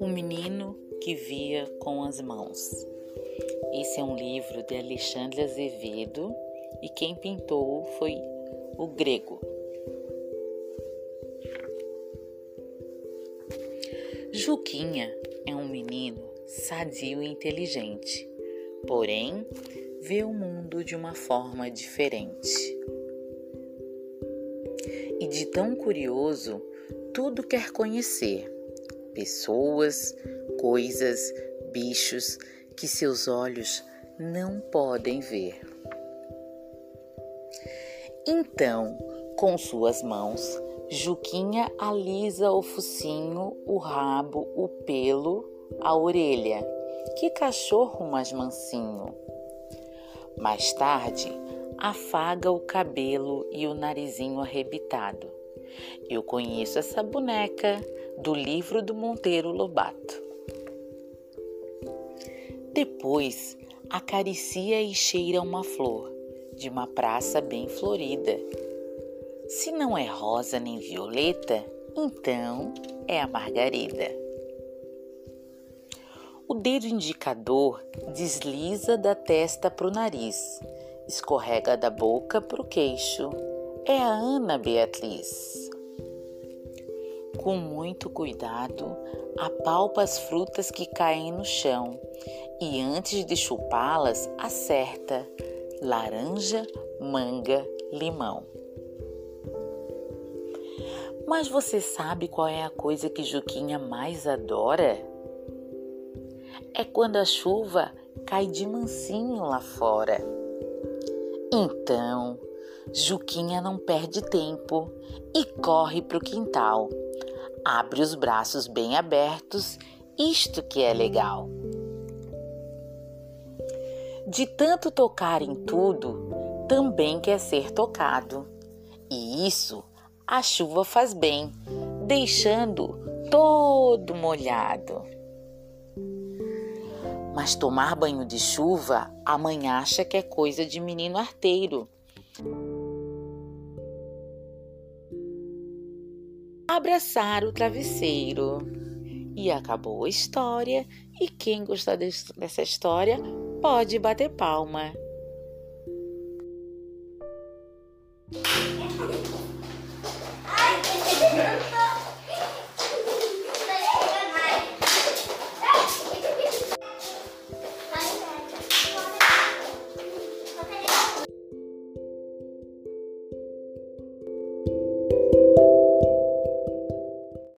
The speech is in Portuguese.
O menino que via com as mãos. Esse é um livro de Alexandre Azevedo e quem pintou foi o grego. Juquinha é um menino sadio e inteligente, porém vê o mundo de uma forma diferente. E de tão curioso, tudo quer conhecer pessoas, coisas, bichos que seus olhos não podem ver. Então, com suas mãos, Juquinha alisa o focinho, o rabo, o pelo, a orelha. Que cachorro mais mansinho! Mais tarde, afaga o cabelo e o narizinho arrebitado. Eu conheço essa boneca do livro do Monteiro Lobato. Depois, acaricia e cheira uma flor de uma praça bem florida. Se não é rosa nem violeta, então é a margarida. O dedo indicador desliza da testa para o nariz, escorrega da boca para o queixo. É a Ana Beatriz. Com muito cuidado, apalpa as frutas que caem no chão e antes de chupá-las, acerta laranja, manga, limão. Mas você sabe qual é a coisa que Juquinha mais adora? É quando a chuva cai de mansinho lá fora. Então, Juquinha não perde tempo e corre para o quintal. Abre os braços bem abertos, isto que é legal. De tanto tocar em tudo, também quer ser tocado. E isso a chuva faz bem, deixando todo molhado. Mas tomar banho de chuva, a mãe acha que é coisa de menino arteiro. Abraçar o travesseiro. E acabou a história. E quem gostar dessa história pode bater palma.